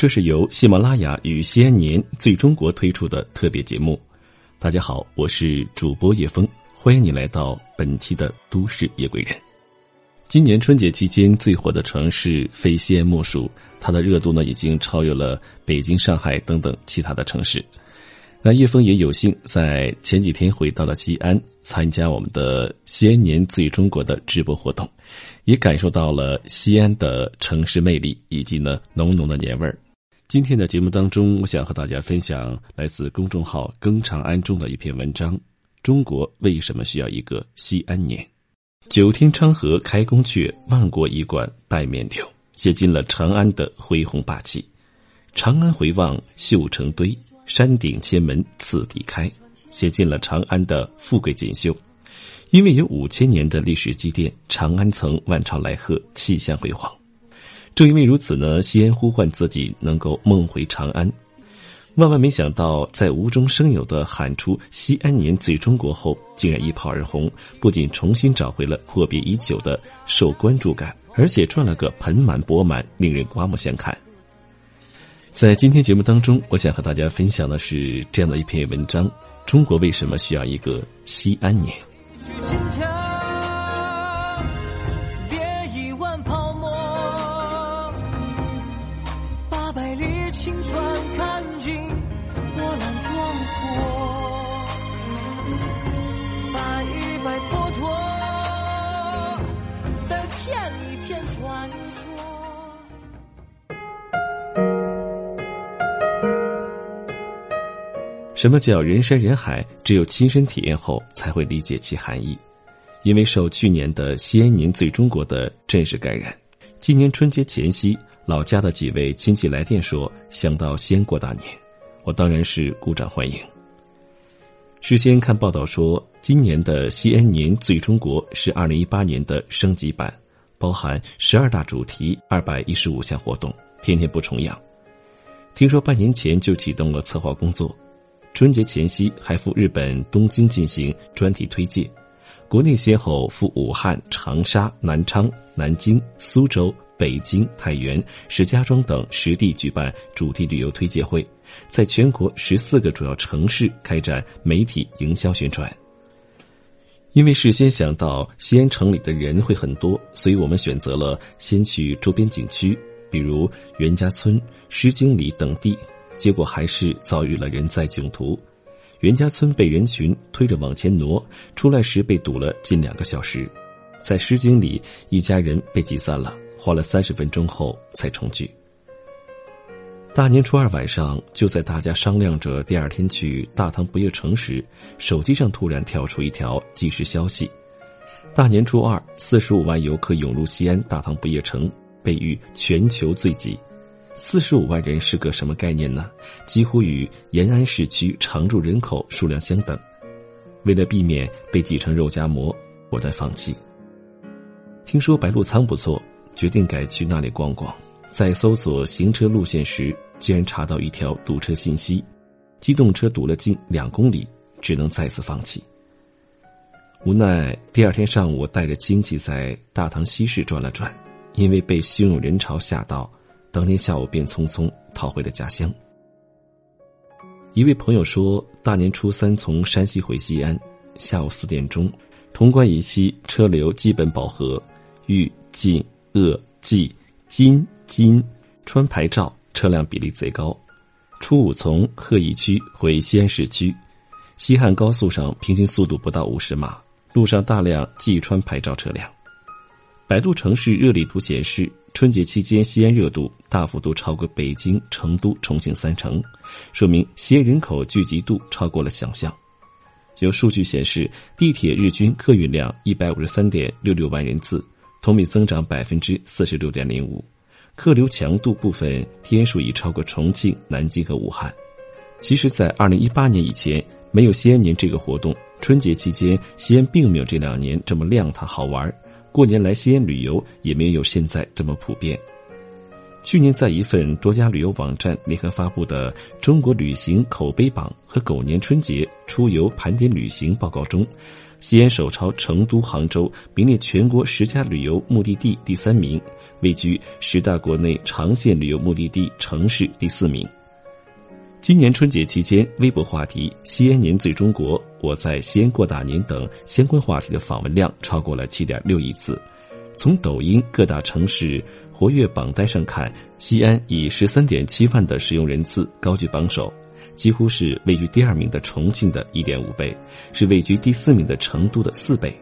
这是由喜马拉雅与西安年最中国推出的特别节目。大家好，我是主播叶峰，欢迎你来到本期的都市夜归人。今年春节期间最火的城市非西安莫属，它的热度呢已经超越了北京、上海等等其他的城市。那叶峰也有幸在前几天回到了西安，参加我们的西安年最中国的直播活动，也感受到了西安的城市魅力以及呢浓浓的年味儿。今天的节目当中，我想和大家分享来自公众号“更长安”中的一篇文章：中国为什么需要一个西安年？九天昌河开宫阙，万国衣冠拜冕旒，写尽了长安的恢宏霸气。长安回望绣成堆，山顶千门次第开，写尽了长安的富贵锦绣。因为有五千年的历史积淀，长安曾万朝来贺，气象辉煌。正因为如此呢，西安呼唤自己能够梦回长安。万万没想到，在无中生有的喊出“西安年最中国”后，竟然一炮而红，不仅重新找回了阔别已久的受关注感，而且赚了个盆满钵满，令人刮目相看。在今天节目当中，我想和大家分享的是这样的一篇文章：中国为什么需要一个西安年？什么叫人山人海？只有亲身体验后才会理解其含义。因为受去年的西安年最中国的阵势感染，今年春节前夕，老家的几位亲戚来电说想到西安过大年，我当然是鼓掌欢迎。事先看报道说，今年的西安年最中国是二零一八年的升级版，包含十二大主题、二百一十五项活动，天天不重样。听说半年前就启动了策划工作。春节前夕还赴日本东京进行专题推介，国内先后赴武汉、长沙、南昌、南京、苏州、北京、太原、石家庄等实地举办主题旅游推介会，在全国十四个主要城市开展媒体营销宣传。因为事先想到西安城里的人会很多，所以我们选择了先去周边景区，比如袁家村、诗经里等地。结果还是遭遇了人在囧途，袁家村被人群推着往前挪，出来时被堵了近两个小时，在诗经里一家人被挤散了，花了三十分钟后才重聚。大年初二晚上，就在大家商量着第二天去大唐不夜城时，手机上突然跳出一条即时消息：大年初二，四十五万游客涌入西安大唐不夜城，被誉全球最挤。四十五万人是个什么概念呢？几乎与延安市区常住人口数量相等。为了避免被挤成肉夹馍，果断放弃。听说白鹿仓不错，决定改去那里逛逛。在搜索行车路线时，竟然查到一条堵车信息，机动车堵了近两公里，只能再次放弃。无奈第二天上午，带着亲戚在大唐西市转了转，因为被汹涌人潮吓到。当天下午便匆匆逃回了家乡。一位朋友说，大年初三从山西回西安，下午四点钟，潼关以西车流基本饱和，豫晋鄂冀津津川牌照车辆比例贼高。初五从鹤邑区回西安市区，西汉高速上平均速度不到五十码，路上大量冀川牌照车辆。百度城市热力图显示。春节期间，西安热度大幅度超过北京、成都、重庆三成，说明西安人口聚集度超过了想象。有数据显示，地铁日均客运量一百五十三点六六万人次，同比增长百分之四十六点零五，客流强度部分天数已超过重庆、南京和武汉。其实，在二零一八年以前，没有西安年这个活动，春节期间西安并没有这两年这么亮堂好玩。过年来西安旅游也没有现在这么普遍。去年，在一份多家旅游网站联合发布的《中国旅行口碑榜》和狗年春节出游盘点旅行报告中，西安首超成都、杭州，名列全国十佳旅游目的地第三名，位居十大国内长线旅游目的地城市第四名。今年春节期间，微博话题“西安年最中国”“我在西安过大年”等相关话题的访问量超过了七点六亿次。从抖音各大城市活跃榜单上看，西安以十三点七万的使用人次高居榜首，几乎是位居第二名的重庆的一点五倍，是位居第四名的成都的四倍。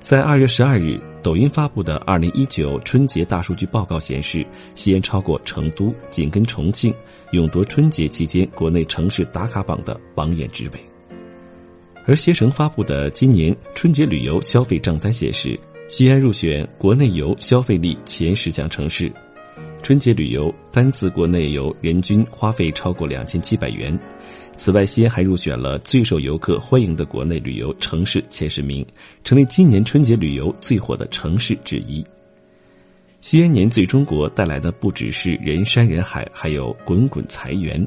在二月十二日，抖音发布的二零一九春节大数据报告显示，西安超过成都，紧跟重庆，勇夺春节期间国内城市打卡榜的榜眼之位。而携程发布的今年春节旅游消费账单显示。西安入选国内游消费力前十强城市，春节旅游单次国内游人均花费超过两千七百元。此外，西安还入选了最受游客欢迎的国内旅游城市前十名，成为今年春节旅游最火的城市之一。西安年最中国带来的不只是人山人海，还有滚滚财源。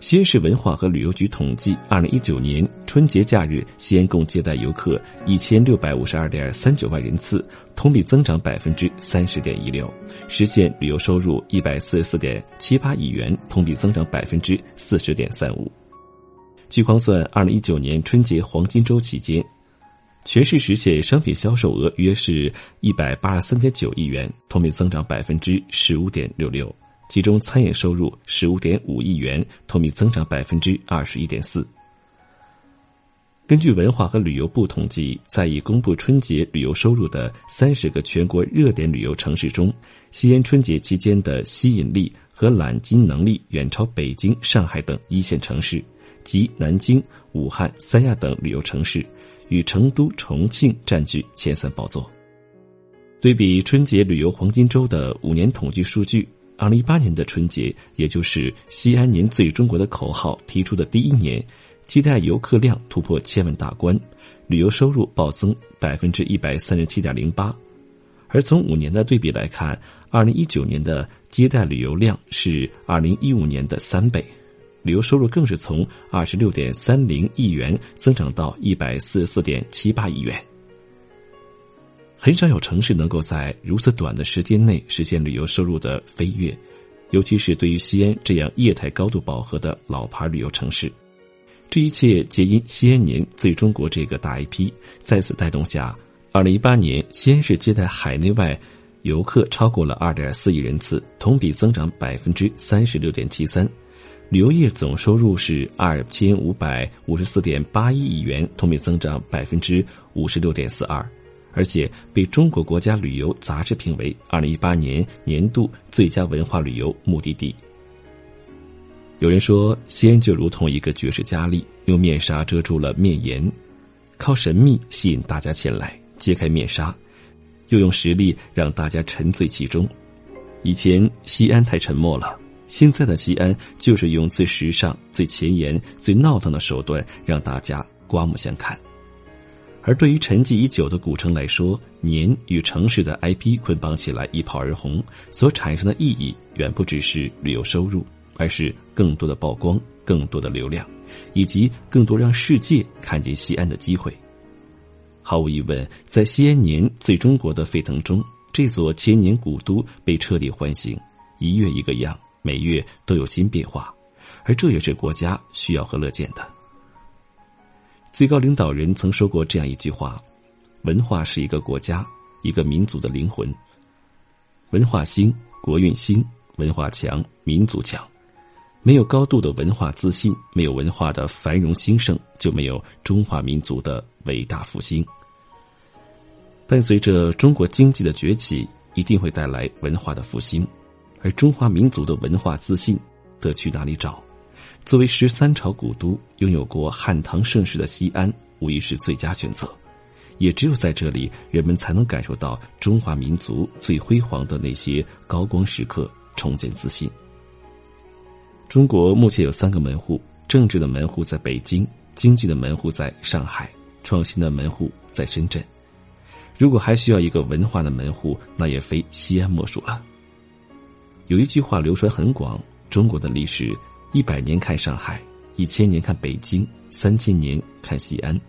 西安市文化和旅游局统计，二零一九年春节假日，西安共接待游客一千六百五十二点三九万人次，同比增长百分之三十点一六，实现旅游收入一百四十四点七八亿元，同比增长百分之四十点三五。据框算，二零一九年春节黄金周期间，全市实现商品销售额约是一百八十三点九亿元，同比增长百分之十五点六六。其中，餐饮收入十五点五亿元，同比增长百分之二十一点四。根据文化和旅游部统计，在已公布春节旅游收入的三十个全国热点旅游城市中，西安春节期间的吸引力和揽金能力远超北京、上海等一线城市，及南京、武汉、三亚等旅游城市，与成都、重庆占据前三宝座。对比春节旅游黄金周的五年统计数据。二零一八年的春节，也就是“西安年最中国”的口号提出的第一年，期待游客量突破千万大关，旅游收入暴增百分之一百三十七点零八。而从五年的对比来看，二零一九年的接待旅游量是二零一五年的三倍，旅游收入更是从二十六点三零亿元增长到一百四十四点七八亿元。很少有城市能够在如此短的时间内实现旅游收入的飞跃，尤其是对于西安这样业态高度饱和的老牌旅游城市。这一切皆因西安年最中国这个大 IP 在此带动下，二零一八年西安市接待海内外游客超过了二点四亿人次，同比增长百分之三十六点七三，旅游业总收入是二千五百五十四点八一亿元，同比增长百分之五十六点四二。而且被中国国家旅游杂志评为二零一八年年度最佳文化旅游目的地。有人说，西安就如同一个绝世佳丽，用面纱遮住了面颜，靠神秘吸引大家前来，揭开面纱，又用实力让大家沉醉其中。以前西安太沉默了，现在的西安就是用最时尚、最前沿、最闹腾的手段，让大家刮目相看。而对于沉寂已久的古城来说，年与城市的 IP 捆绑起来一炮而红，所产生的意义远不只是旅游收入，而是更多的曝光、更多的流量，以及更多让世界看见西安的机会。毫无疑问，在西安年最中国的沸腾中，这座千年古都被彻底唤醒，一月一个样，每月都有新变化，而这也是国家需要和乐见的。最高领导人曾说过这样一句话：“文化是一个国家、一个民族的灵魂。文化兴，国运兴；文化强，民族强。没有高度的文化自信，没有文化的繁荣兴盛，就没有中华民族的伟大复兴。伴随着中国经济的崛起，一定会带来文化的复兴，而中华民族的文化自信得去哪里找？”作为十三朝古都，拥有过汉唐盛世的西安，无疑是最佳选择。也只有在这里，人们才能感受到中华民族最辉煌的那些高光时刻，重建自信。中国目前有三个门户：政治的门户在北京，经济的门户在上海，创新的门户在深圳。如果还需要一个文化的门户，那也非西安莫属了。有一句话流传很广：中国的历史，一百年看上海，一千年看北京，三千年看西安。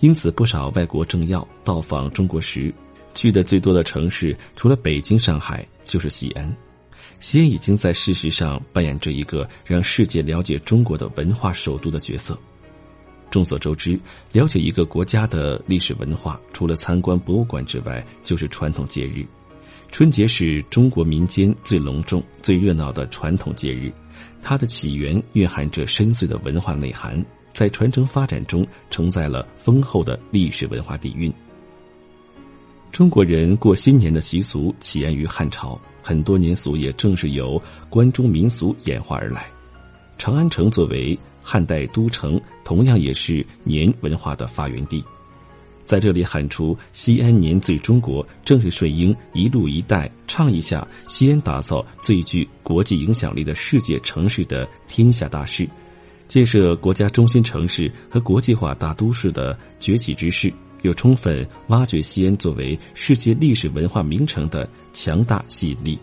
因此，不少外国政要到访中国时，去的最多的城市，除了北京、上海，就是西安。西安已经在事实上扮演着一个让世界了解中国的文化首都的角色。众所周知，了解一个国家的历史文化，除了参观博物馆之外，就是传统节日。春节是中国民间最隆重、最热闹的传统节日，它的起源蕴含着深邃的文化内涵。在传承发展中，承载了丰厚的历史文化底蕴。中国人过新年的习俗起源于汉朝，很多年俗也正是由关中民俗演化而来。长安城作为汉代都城，同样也是年文化的发源地。在这里喊出“西安年最中国”，正是顺应“一路一带”倡议下，西安打造最具国际影响力的世界城市的天下大事。建设国家中心城市和国际化大都市的崛起之势，又充分挖掘西安作为世界历史文化名城的强大吸引力。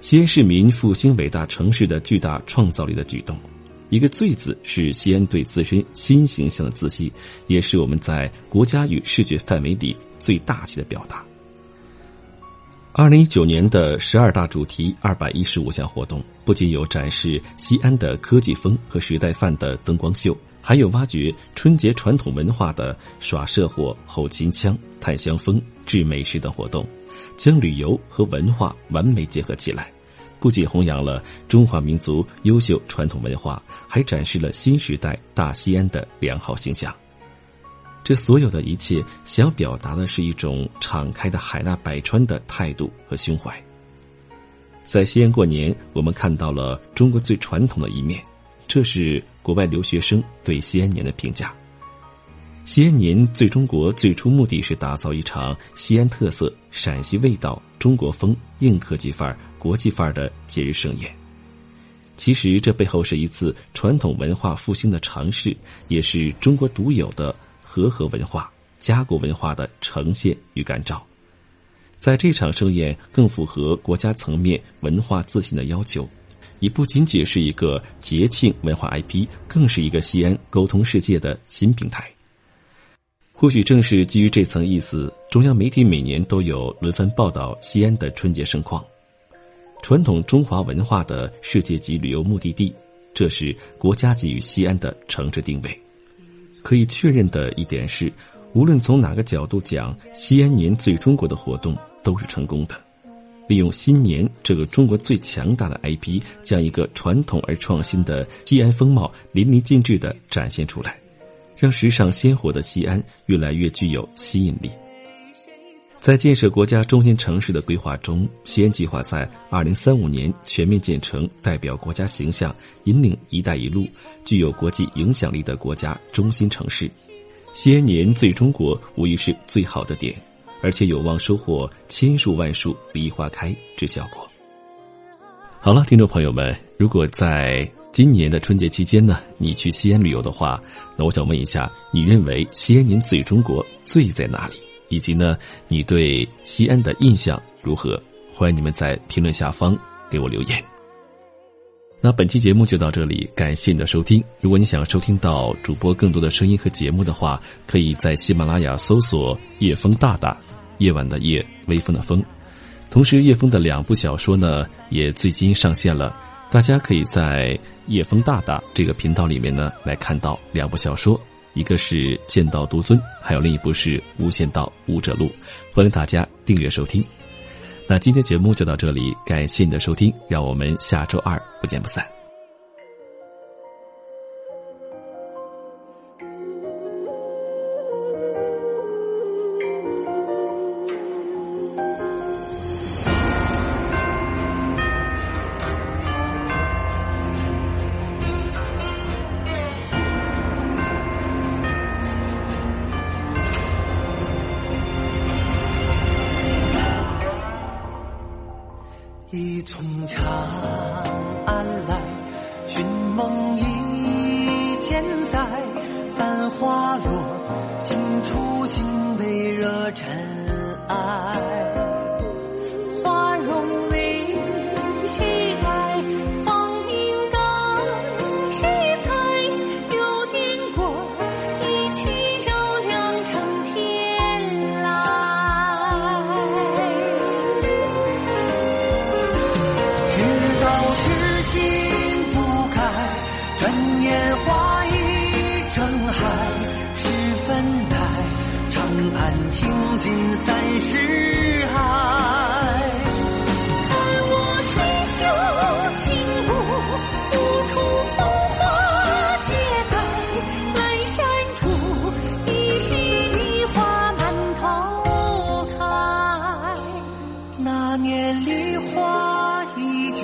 西安市民复兴伟大城市的巨大创造力的举动，一个“最”字是西安对自身新形象的自信，也是我们在国家与视觉范围里最大气的表达。二零一九年的十二大主题二百一十五项活动，不仅有展示西安的科技风和时代范的灯光秀，还有挖掘春节传统文化的耍社火、吼秦腔、探香风、制美食等活动，将旅游和文化完美结合起来，不仅弘扬了中华民族优秀传统文化，还展示了新时代大西安的良好形象。这所有的一切，想表达的是一种敞开的海纳百川的态度和胸怀。在西安过年，我们看到了中国最传统的一面，这是国外留学生对西安年的评价。西安年最中国最初目的是打造一场西安特色、陕西味道、中国风、硬科技范儿、国际范儿的节日盛宴。其实，这背后是一次传统文化复兴的尝试，也是中国独有的。和合文化、家国文化的呈现与感召，在这场盛宴更符合国家层面文化自信的要求，也不仅仅是一个节庆文化 IP，更是一个西安沟通世界的新平台。或许正是基于这层意思，中央媒体每年都有轮番报道西安的春节盛况，传统中华文化的世界级旅游目的地，这是国家给予西安的城市定位。可以确认的一点是，无论从哪个角度讲，西安年最中国的活动都是成功的。利用新年这个中国最强大的 IP，将一个传统而创新的西安风貌淋漓尽致的展现出来，让时尚鲜活的西安越来越具有吸引力。在建设国家中心城市的规划中，西安计划在二零三五年全面建成代表国家形象、引领“一带一路”、具有国际影响力的国家中心城市。西安年最中国无疑是最好的点，而且有望收获千树万树梨花开之效果。好了，听众朋友们，如果在今年的春节期间呢，你去西安旅游的话，那我想问一下，你认为西安年最中国最在哪里？以及呢，你对西安的印象如何？欢迎你们在评论下方给我留言。那本期节目就到这里，感谢你的收听。如果你想要收听到主播更多的声音和节目的话，可以在喜马拉雅搜索“叶风大大”，夜晚的夜，微风的风。同时，叶风的两部小说呢，也最新上线了，大家可以在“叶风大大”这个频道里面呢，来看到两部小说。一个是《剑道独尊》，还有另一部是《无限道武者录》，欢迎大家订阅收听。那今天节目就到这里，感谢你的收听，让我们下周二不见不散。已从长安来，寻梦一千载，繁花落尽，初心被热尘。尽三世爱。看我水袖轻舞，舞出风华绝代。阑珊处，一枝花满头开。那年梨花依旧，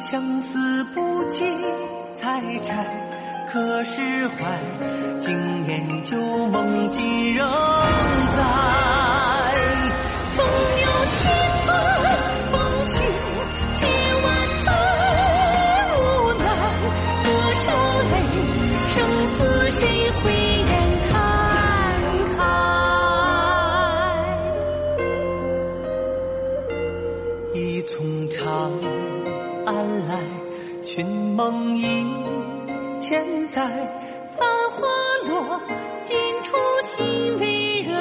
相思不及采摘。可是怀，经年旧梦今仍在。总有千般风情，千万般无奈。多少泪，生死谁会眼看开？一从长安来，寻梦忆。千载繁花落，尽处心未热。